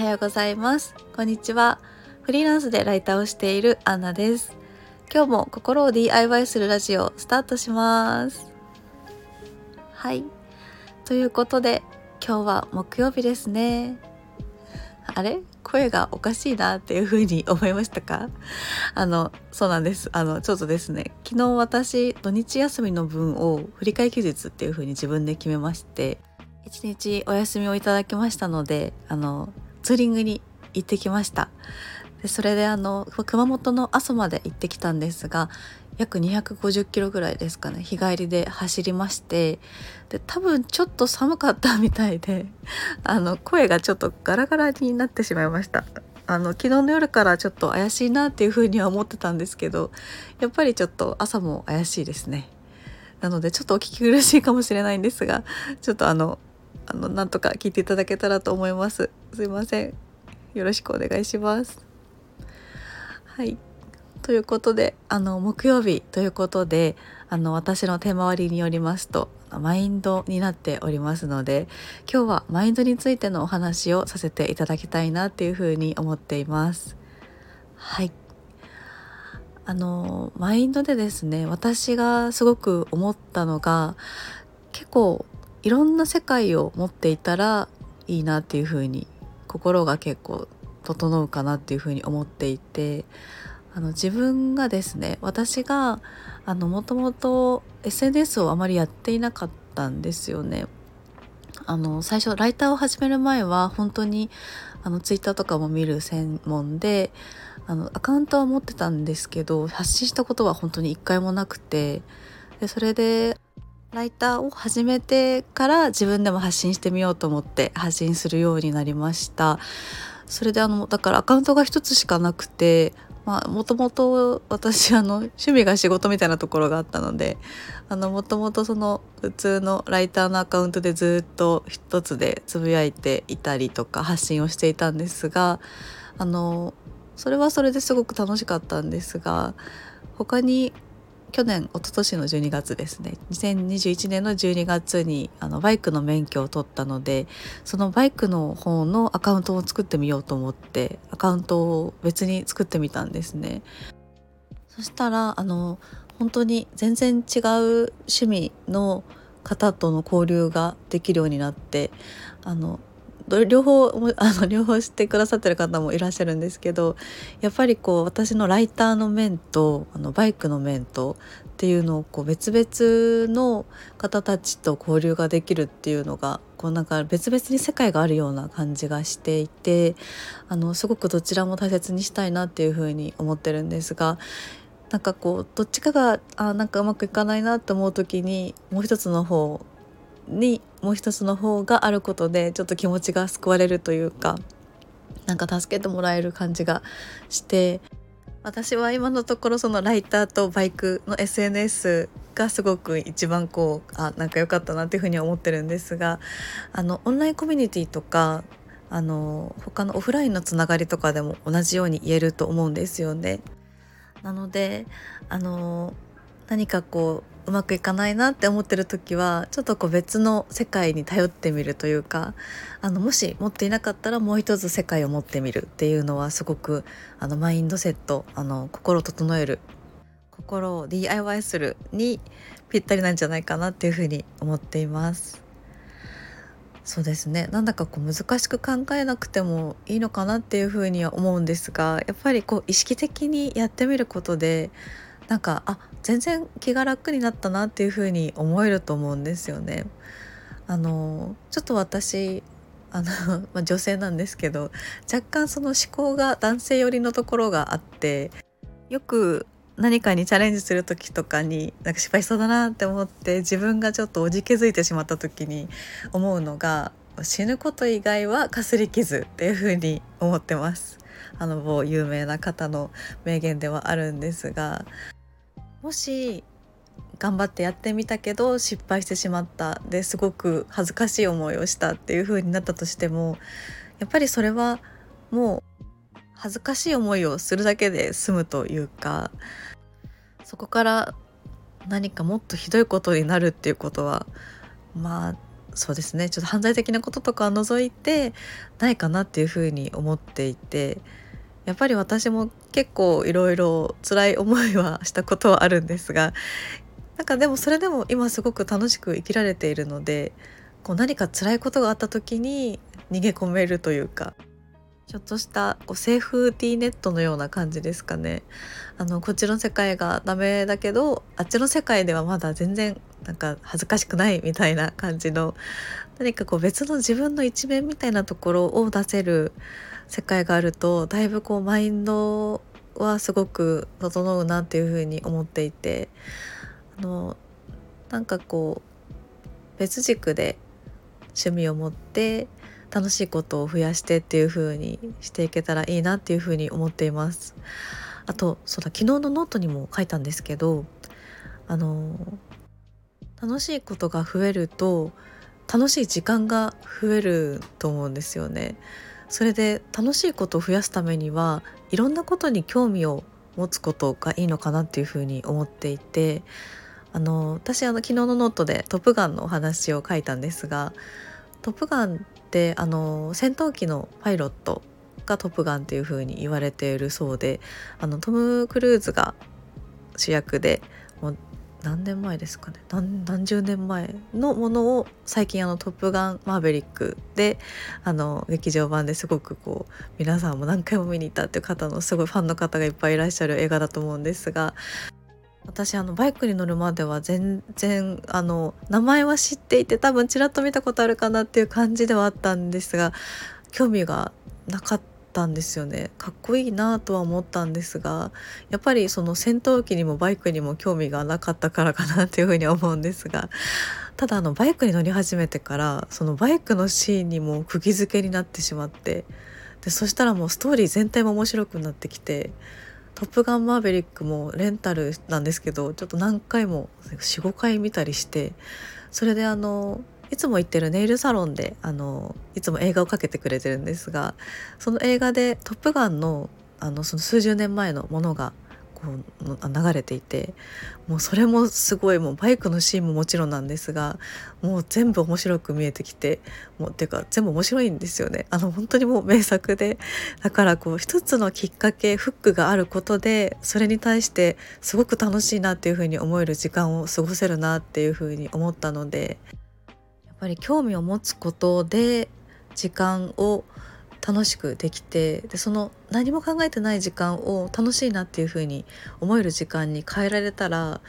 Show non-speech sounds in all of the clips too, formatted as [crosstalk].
はようございます。こんにちは。フリーランスでライターをしているアンナです。今日も心を DIY するラジオスタートします。はい。ということで今日は木曜日ですね。あれ？声がおかしいなっていう風に思いましたか？あのそうなんです。あのちょっとですね。昨日私土日休みの分を振り替え休日っていう風に自分で決めまして一日お休みをいただきましたのであのツーリングに行ってきました。でそれであの熊本の阿蘇まで行ってきたんですが約250キロぐらいですかね日帰りで走りましてで多分ちょっと寒かったみたいで [laughs] あの声がちょっとガラガラになってしまいました。あの昨日の夜からちょっと怪しいなっていうふうには思ってたんですけどやっぱりちょっと朝も怪しいですね。なのでちょっとお聞き苦しいかもしれないんですがちょっとあのあのなんとか聞いていただけたらと思います。すいません。よろしくお願いします。はい。ということであの木曜日ということであの私の手回りによりますとマインドになっておりますので今日はマインドについてのお話をさせていただきたいなっていうふうに思っています。はい。あのマインドでですね私がすごく思ったのが結構いろんな世界を持っていたらいいなっていうふうに心が結構整うかなっていうふうに思っていてあの自分がですね私があのもともと SNS をあまりやっていなかったんですよね。あの最初ライターを始める前は本当にあのツイッターとかも見る専門であのアカウントは持ってたんですけど発信したことは本当に一回もなくてでそれでライターを始めてから自分でも発信してみようと思って発信するようになりました。それであのだからアカウントが一つしかなくてもともと私あの趣味が仕事みたいなところがあったのでもともとその普通のライターのアカウントでずっと一つでつぶやいていたりとか発信をしていたんですがあのそれはそれですごく楽しかったんですが他に去年一昨年の12月ですね。2021年の12月にあのバイクの免許を取ったのでそのバイクの方のアカウントを作ってみようと思ってアカウントを別に作ってみたんですね。そしたらあの本当に全然違う趣味の方との交流ができるようになってあの両方あの両方知ってくださってる方もいらっしゃるんですけどやっぱりこう私のライターの面とあのバイクの面とっていうのをこう別々の方たちと交流ができるっていうのがこうなんか別々に世界があるような感じがしていてあのすごくどちらも大切にしたいなっていうふうに思ってるんですがなんかこうどっちかがあなんかうまくいかないなと思う時にもう一つの方にもう一つの方があることでちょっと気持ちが救われるというかなんか助けてもらえる感じがして私は今のところそのライターとバイクの SNS がすごく一番こうあなんか良かったなっていうふうに思ってるんですがあのオンラインコミュニティとかあの他のオフラインのつながりとかでも同じように言えると思うんですよね。なのであの何かこううまくいかないなって思ってる時はちょっとこう別の世界に頼ってみるというかあのもし持っていなかったらもう一つ世界を持ってみるっていうのはすごくあのマインドセットあの心を整える心を DIY するにぴったりなんじゃないかなっていうふうに思っています。そうですねなんだかこう難しく考えなくてもいいのかなっていうふうには思うんですがやっぱりこう意識的にやってみることでなんかあ全然気が楽になったなっていう風に思えると思うんですよね。あのちょっと私あの、[laughs] まあ、女性なんですけど若干その思考が男性寄りのところがあってよく何かにチャレンジする時とかになんか失敗しそうだなって思って自分がちょっとおじけづいてしまった時に思うのが死ぬこと以外はかすり傷っていう風に思ってます。あの某有名な方の名言ではあるんですがもし頑張ってやってみたけど失敗してしまったですごく恥ずかしい思いをしたっていう風になったとしてもやっぱりそれはもう恥ずかしい思いをするだけで済むというかそこから何かもっとひどいことになるっていうことはまあそうですね。ちょっと犯罪的なこととか除いてないかなっていうふうに思っていてやっぱり私も結構いろいろ辛い思いはしたことはあるんですがなんかでもそれでも今すごく楽しく生きられているのでこう何か辛いことがあった時に逃げ込めるというかちょっとしたこうセーフティーネットのような感じですかね。あのこっちの世界がダメだけどあっちの世界ではまだ全然なんか恥ずかしくないみたいな感じの何かこう別の自分の一面みたいなところを出せる世界があるとだいぶこうマインドはすごく整うなっていうふうに思っていてあのなんかこう別軸で趣味を持って楽しいことを増やしてっていう風にしていけたらいいなっていう風に思っています。あとそうだ昨日のノートにも書いたんですけどあの楽しいことが増えると楽しい時間が増えると思うんですよね。それで楽しいことを増やすためにはいろんなことに興味を持つことがいいのかなっていうふうに思っていてあの私あの昨日のノートで「トップガン」のお話を書いたんですが「トップガン」ってあの戦闘機のパイロットがトップガンっていう風に言われているそうであのトム・クルーズが主役で何年前ですかね。何十年前のものを最近あの「トップガンマーヴェリックで」あの劇場版ですごくこう皆さんも何回も見に行ったっていう方のすごいファンの方がいっぱいいらっしゃる映画だと思うんですが私あのバイクに乗るまでは全然あの名前は知っていて多分ちらっと見たことあるかなっていう感じではあったんですが興味がなかったたんですよね。かっこいいなとは思ったんですがやっぱりその戦闘機にもバイクにも興味がなかったからかなっていうふうに思うんですがただあのバイクに乗り始めてからそのバイクのシーンにも釘付けになってしまってでそしたらもうストーリー全体も面白くなってきてトップガンマーヴェリックもレンタルなんですけどちょっと何回も45回見たりしてそれであのいつも行ってるネイルサロンであのいつも映画をかけてくれてるんですがその映画で「トップガンの」あのその数十年前のものがこう流れていてもうそれもすごいもうバイクのシーンももちろんなんですがもう全部面白く見えてきてもうっていうか全部面白いんですよね。あの本当にもう名作で。だからこう一つのきっかけフックがあることでそれに対してすごく楽しいなっていうふうに思える時間を過ごせるなっていうふうに思ったので。ぱり興味を持つことで時間を楽しくできてでその何も考えてない時間を楽しいなっていう風に思える時間に変えられたら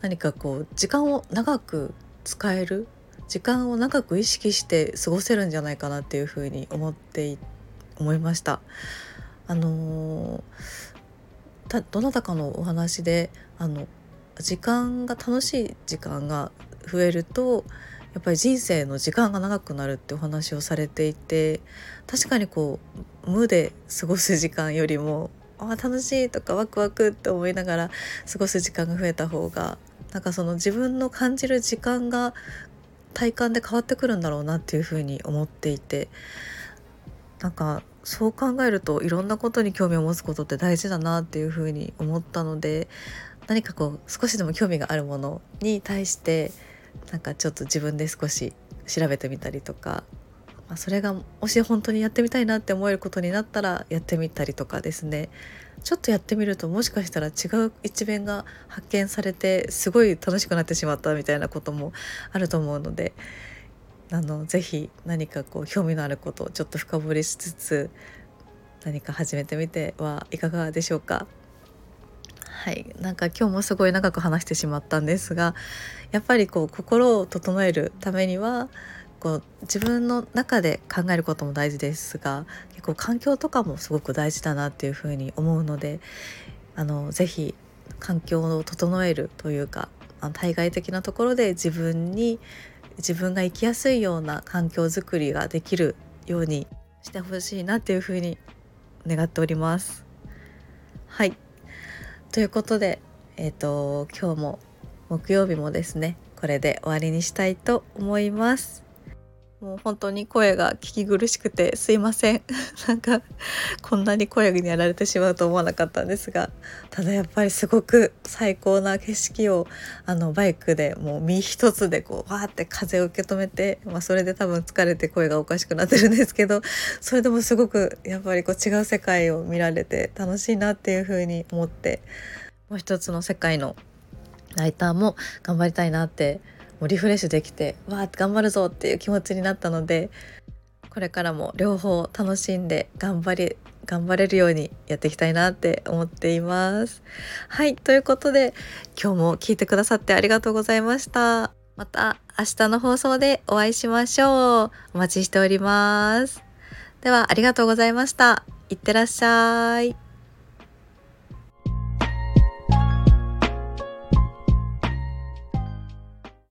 何かこう時間を長く使える時間を長く意識して過ごせるんじゃないかなっていう風に思って思いました。あのー、どなたかのお話であの時間が楽しい時間が増えるとやっぱり人生の時間が長くなるってお話をされていて確かにこう無で過ごす時間よりもあ楽しいとかワクワクって思いながら過ごす時間が増えた方がなんかその自分の感じる時間が体感で変わってくるんだろうなっていうふうに思っていてなんかそう考えるといろんなことに興味を持つことって大事だなっていうふうに思ったので何かこう少しでも興味があるものに対してなんかちょっと自分で少し調べてみたりとか、まあ、それがもし本当にやってみたいなって思えることになったらやってみたりとかですねちょっとやってみるともしかしたら違う一面が発見されてすごい楽しくなってしまったみたいなこともあると思うのであのぜひ何かこう興味のあることをちょっと深掘りしつつ何か始めてみてはいかがでしょうか。はいなんか今日もすごい長く話してしまったんですがやっぱりこう心を整えるためにはこう自分の中で考えることも大事ですが結構環境とかもすごく大事だなっていうふうに思うのであのぜひ環境を整えるというか対外的なところで自分に自分が生きやすいような環境づくりができるようにしてほしいなっていうふうに願っております。はいということで、えーと、今日も木曜日もですねこれで終わりにしたいと思います。もう本当に声が聞き苦しくてすいません。[laughs] なんかこんなに声にやられてしまうと思わなかったんですがただやっぱりすごく最高な景色をあのバイクでもう身一つでこうわーって風を受け止めて、まあ、それで多分疲れて声がおかしくなってるんですけど [laughs] それでもすごくやっぱりこう違う世界を見られて楽しいなっていう風に思ってもう一つの世界のライターも頑張りたいなって思いますもうリフレッシュできてわー頑張るぞっていう気持ちになったのでこれからも両方楽しんで頑張り頑張れるようにやっていきたいなって思っています。はいということで今日も聞いてくださってありがとうございました。また明日の放送でお会いしましょう。お待ちしております。ではありがとうございました。いってらっしゃい。